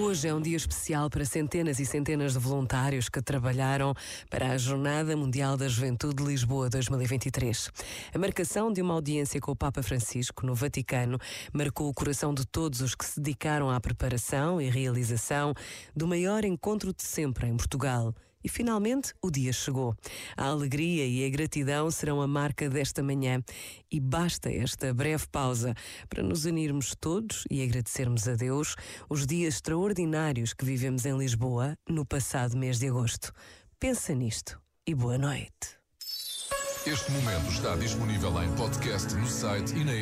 Hoje é um dia especial para centenas e centenas de voluntários que trabalharam para a Jornada Mundial da Juventude de Lisboa 2023. A marcação de uma audiência com o Papa Francisco no Vaticano marcou o coração de todos os que se dedicaram à preparação e realização do maior encontro de sempre em Portugal e finalmente o dia chegou. A alegria e a gratidão serão a marca desta manhã. E basta esta breve pausa para nos unirmos todos e agradecermos a Deus os dias extraordinários que vivemos em Lisboa no passado mês de agosto. Pensa nisto e boa noite. Este momento está disponível em podcast no site e na.